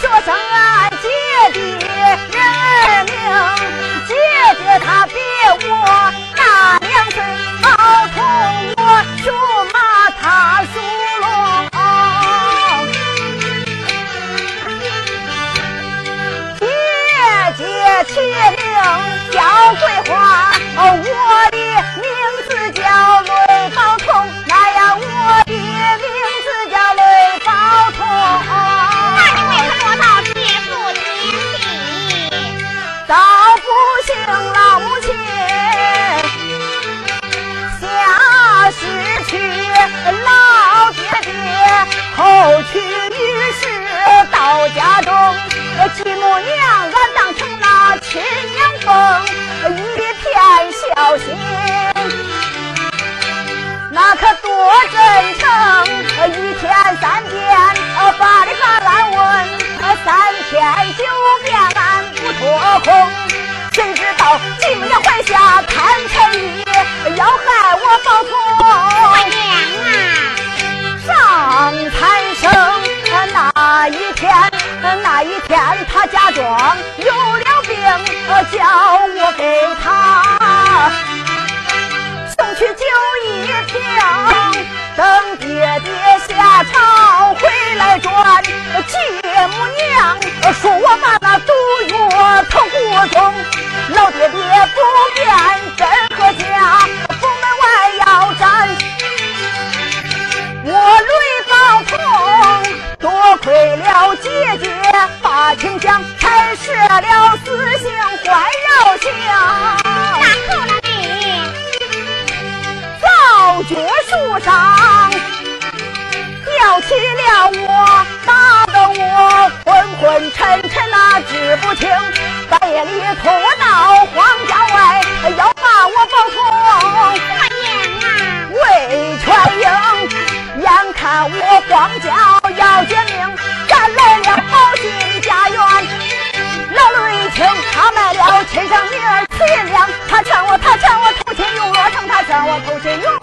学生俺姐的人名，姐姐她比我大两岁，好，从我学马她熟络。姐姐起名叫桂花，哦，我的。到家中，继母娘，俺当成那亲娘奉一片孝心，那可多真诚。他假装有了病叫我给他送去就医瓶等爹爹下朝回来转。继母娘说我把那毒药投腹中老爹爹不辨真和假为了姐姐把亲讲，才失了死性还绕想。那后来你造绝树上吊起了我，打得我昏昏沉沉那指不清，半夜里哭闹荒郊外，要把我抱出大雁啊，为全英。眼看我光脚要绝命赶来了宝骏家园。老奴一听他卖了亲生女儿此银两他劝我他劝我投亲又落城他劝我投亲又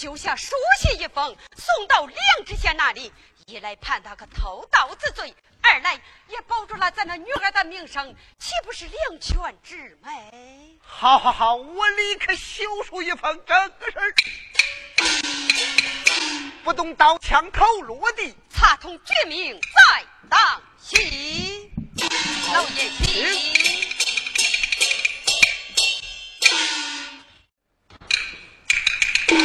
修下书信一封，送到梁知县那里。一来判他个偷盗之罪，二来也保住了咱那女儿的名声，岂不是两全之美？好，好，好，我立刻修书一封，正个事儿不动刀枪口落地，查通绝命在当心。老爷请。走，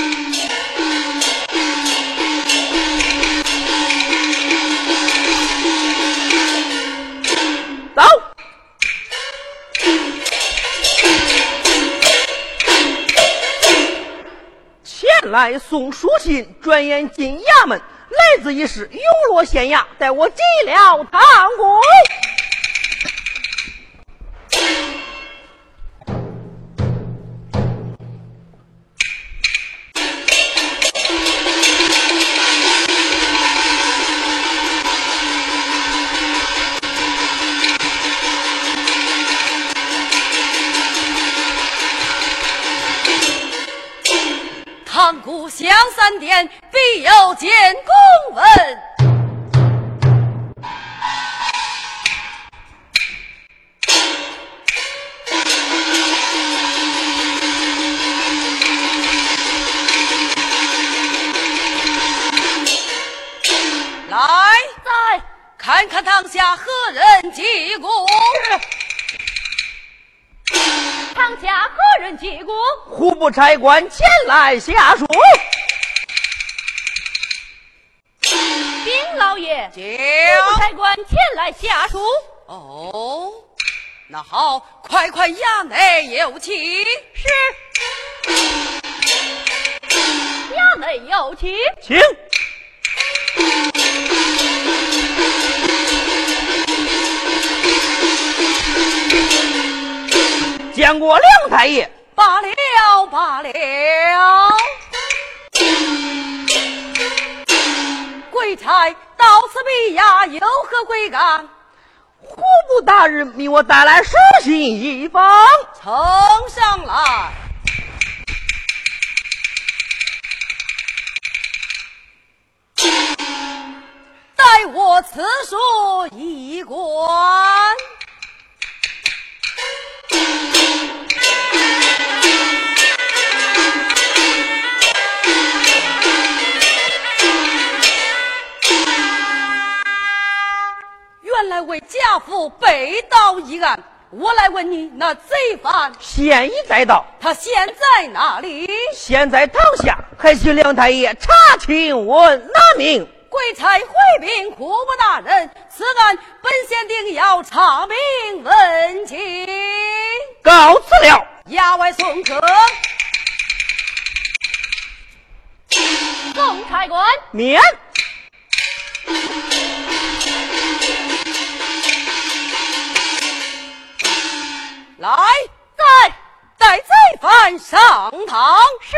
前来送书信，转眼进衙门，来自一事，永落县衙，待我进了堂。见公文，来，在看看堂下何人击鼓。堂下何人击鼓？户部差官前来下书。禀老爷，户部差官前来下书。哦，那好，快快衙内有请。是。衙内有请。请。见过梁太爷，罢了罢了。贵差到此毕呀，有何贵干？户部大人命我带来书信一封，呈上来。待我此书一观。来为家父被盗一案，我来问你，那贼犯现已在到，他现在哪里？现在堂下，还需梁太爷查清我拿命。贵才回禀库部大人，此案本县定要查明问清。告辞了。衙外送客。宋差官，免。来，在带罪犯上堂。是。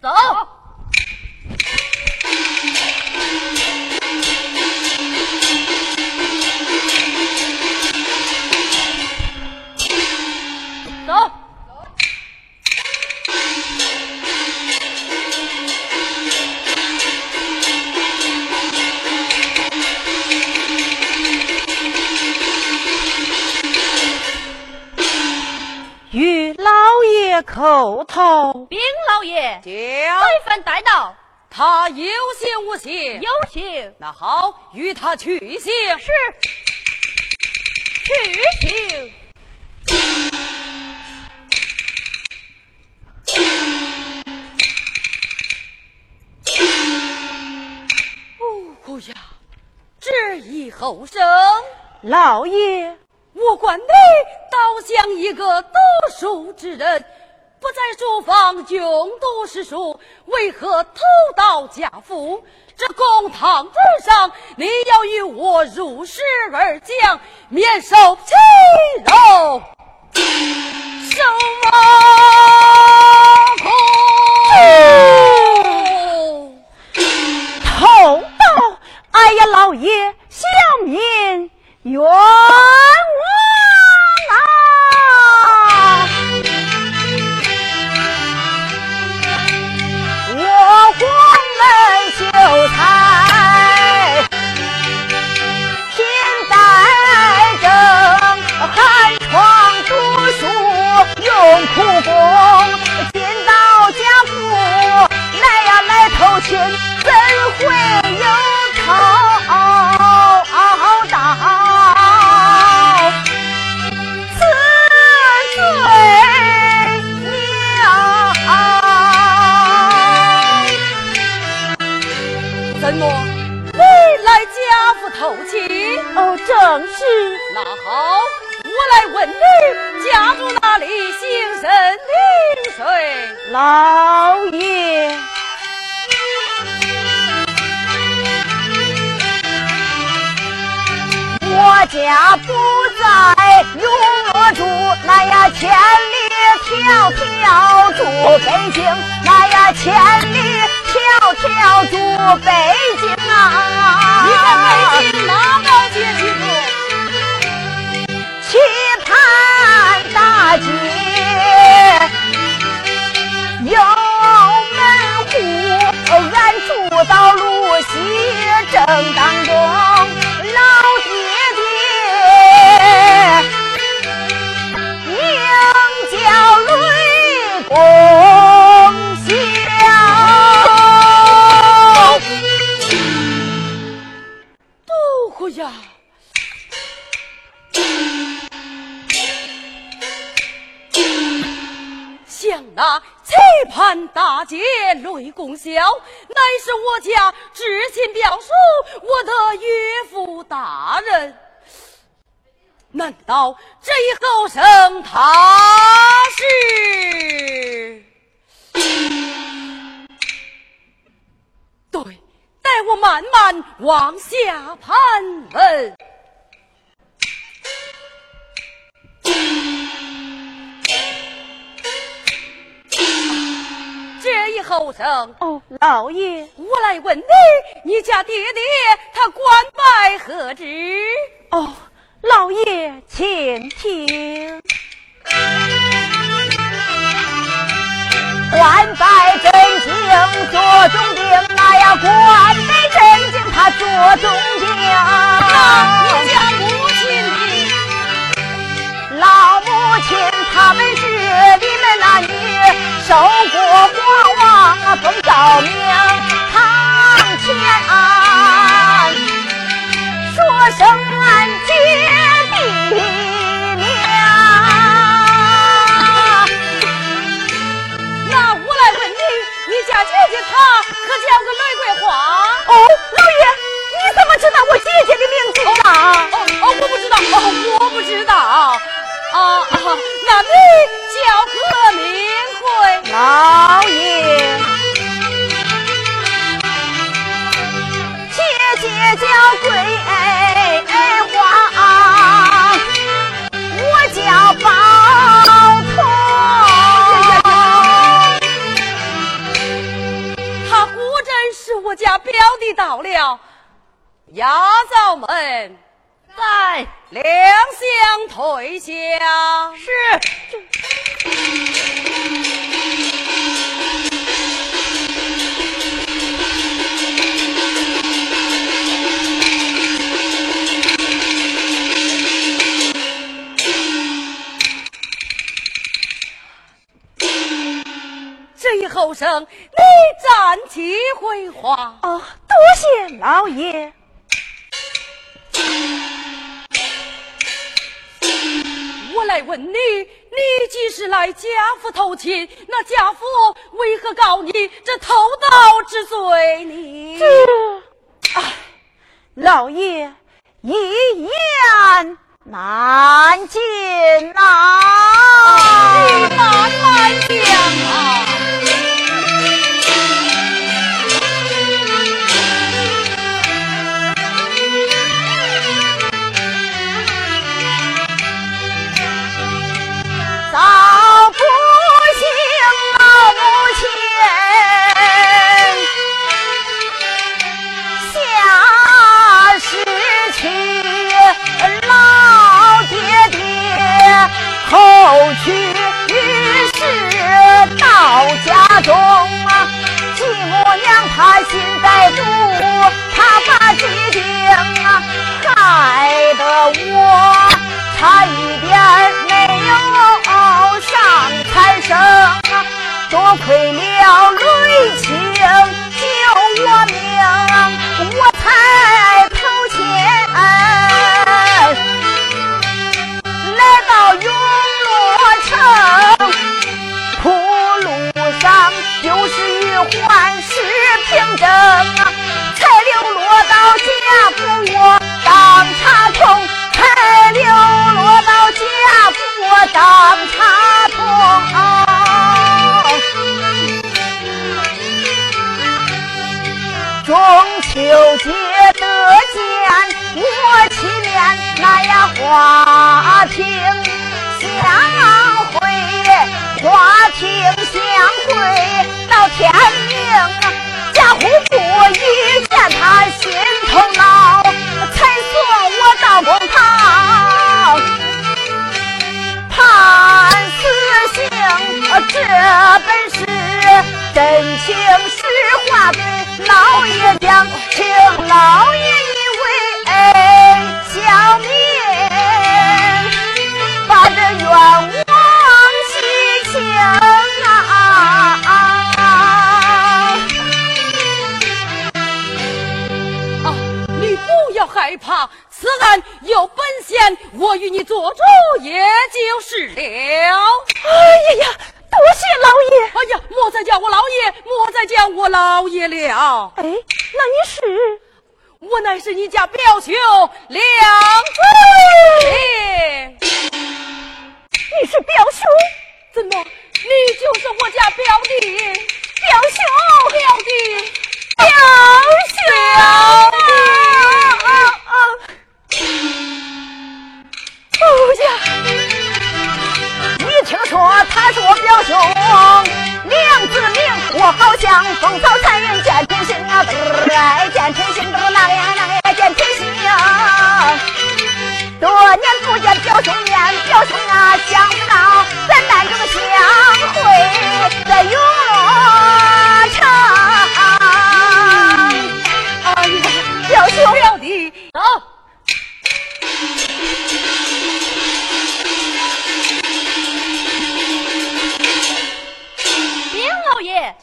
走。他有心无心？有心。那好，与他去刑。是，去刑。哦呀，这一后生，老爷。我管你倒像一个读书之人，不在书房穷读诗书，为何偷盗家父？这公堂之上，你要与我如实而讲，免受欺辱。什么苦？偷盗？哎呀，老爷，小民冤。呀！像那棋盘大街雷公笑，乃是我家至亲表叔，我的岳父大人。难道这一后生他是？对。待我慢慢往下盘问。这一后生，哦，老爷，我来问你，你家爹爹他官拜何职？哦，老爷，请听，官拜这。做中兵，那呀，官拜镇京他做中兵。你家母亲的老母亲，他们是你们那女受过国王封诏命，堂前说声俺姐家姐姐她可叫个雷桂花？哦，老爷，你怎么知道我姐姐的名字啊？哦哦，我不知道，哦，我不知道。啊，那你叫何名讳？老爷，姐姐叫桂我家表弟到了，丫嫂们在两相退下。是。这一后生，你暂且回话。哦，多谢老爷。我来问你，你既是来贾府投亲，那贾府为何告你这偷盗之罪呢？这，哎，老爷一言难尽呐，你慢慢讲啊。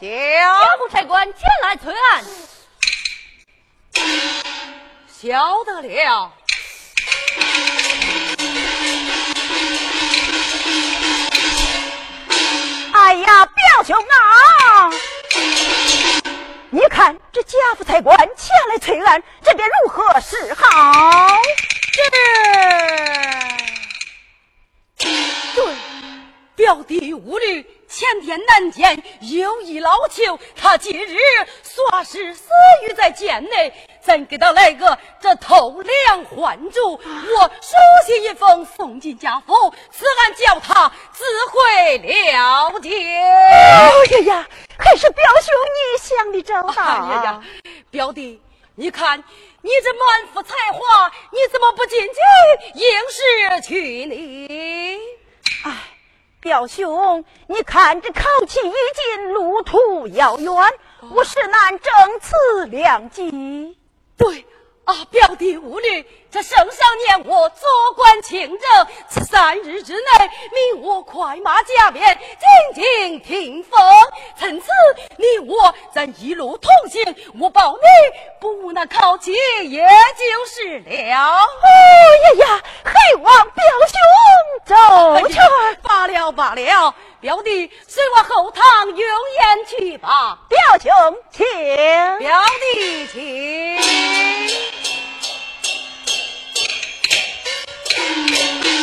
老爷，叫府差官前来催案。晓得了。哎呀，表兄啊，你看这贾府差官前来催案，这该如何是好？这对，表弟无虑，前天难见，有意劳求，他今日算是死于在监内。咱给他来个这偷梁换柱，我书写一封送进家府，此案叫他自会了结。哎呀呀，还是表兄你想的周到。哎呀呀，表弟，你看你这满腹才华，你怎么不进去应试去呢？哎，表兄，你看这考期已近，路途遥远，我实难正此良机。对啊，表弟无虑，这圣上念我做官清正，此三日之内，命我快马加鞭进京听封。从此，你我咱一路同行，我保你不难考期，也就是了。哎呀呀，还望表兄周全。罢了罢了，表弟随我后堂用言去吧。表兄请，表弟请。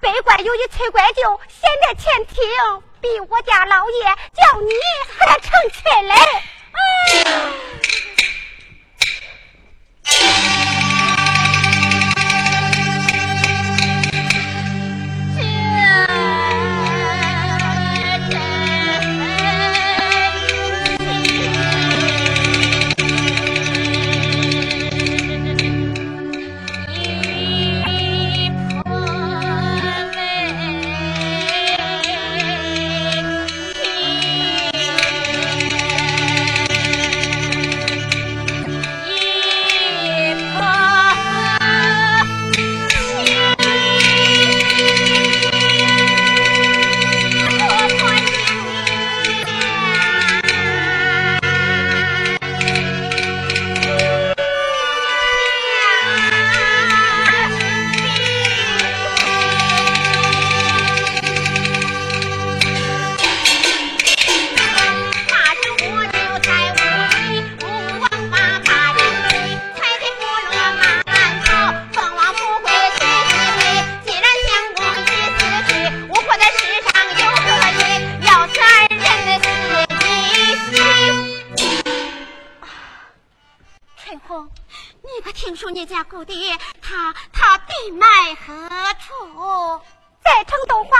北关有一催怪就现在前厅比我家老爷叫你还成亲嘞。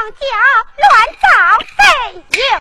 叫乱造费用。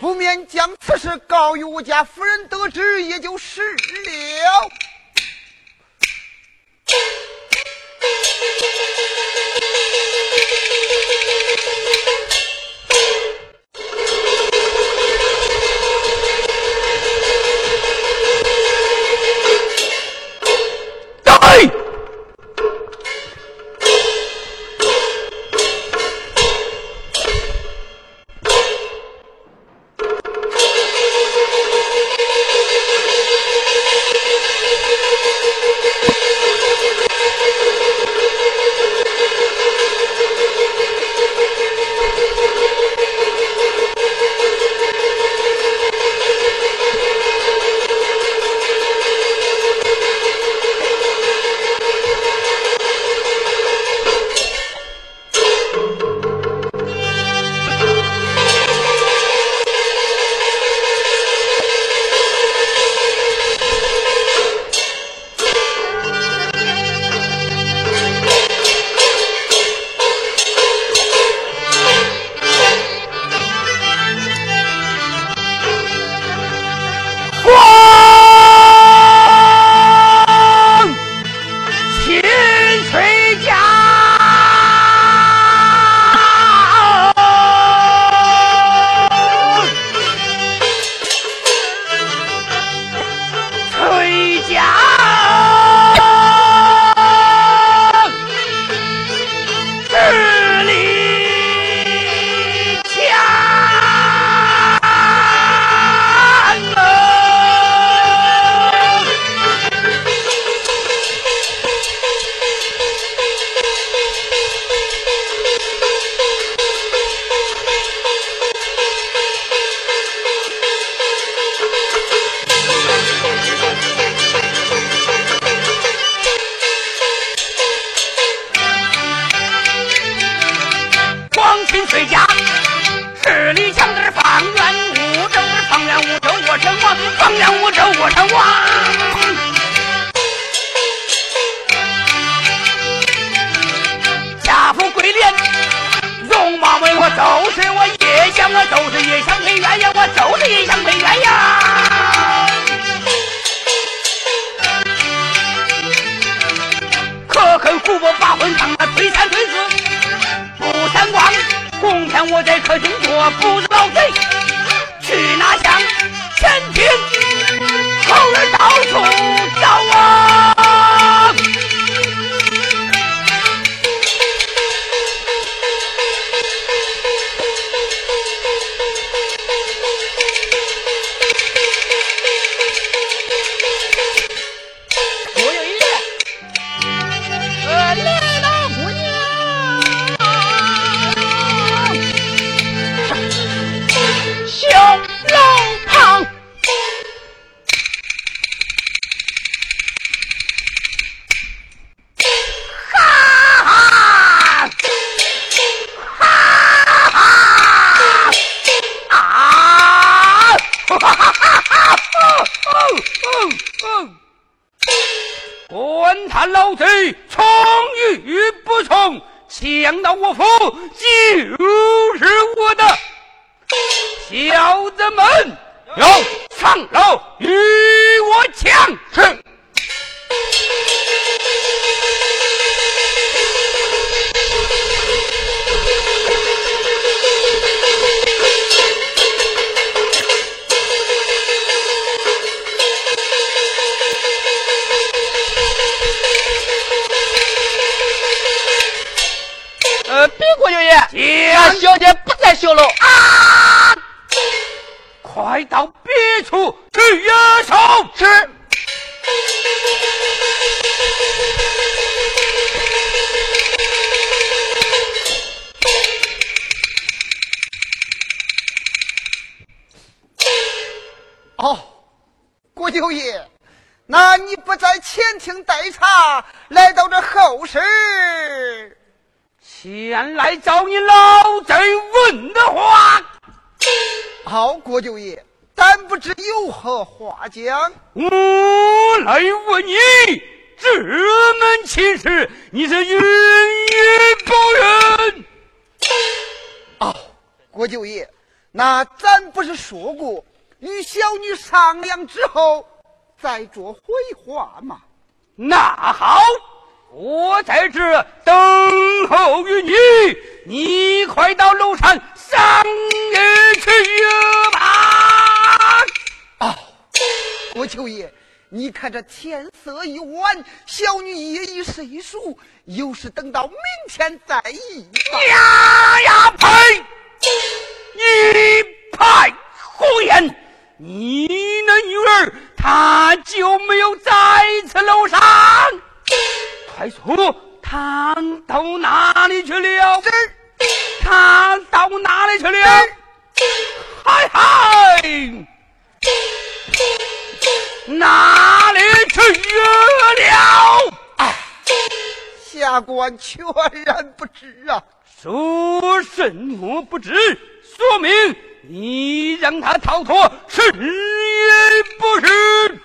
不免将此事告于我家夫人，得知也就是了。哦，郭九爷，那你不在前厅待茶，来到这后室，前来找你老贼问的话。好，郭九爷，但不知有何话讲。我来问你，这门亲事，你是愿意不人？哦，郭九爷，那咱不是说过？与小女商量之后，再做回话嘛。那好，我在这等候于你。你快到楼上商议去吧。啊，郭秋爷，你看这天色已晚，小女夜已睡熟，有事等到明天再议吧。呀呀呸！一 派胡言！你那女儿她就没有在此楼上？快说，她到哪里去了？她到哪里去了？嗨嗨，哪里去了？下官全然不知啊！说什么不知？说明。你让他逃脱是也不是？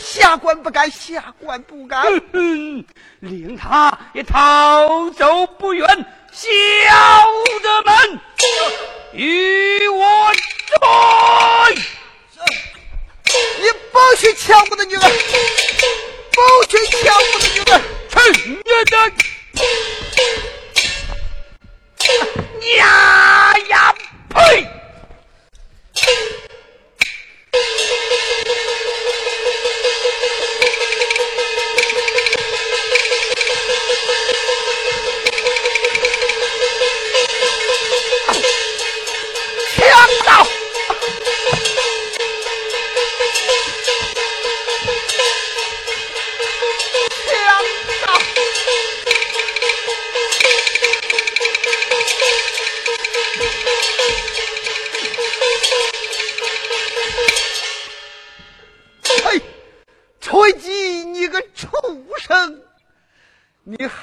下官不敢，下官不敢。令他也逃走不远，小的们与我追！你不许抢我的女儿！不许抢我的女儿！去你的！呀呀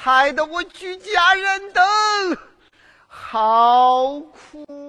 害得我举家人等好苦。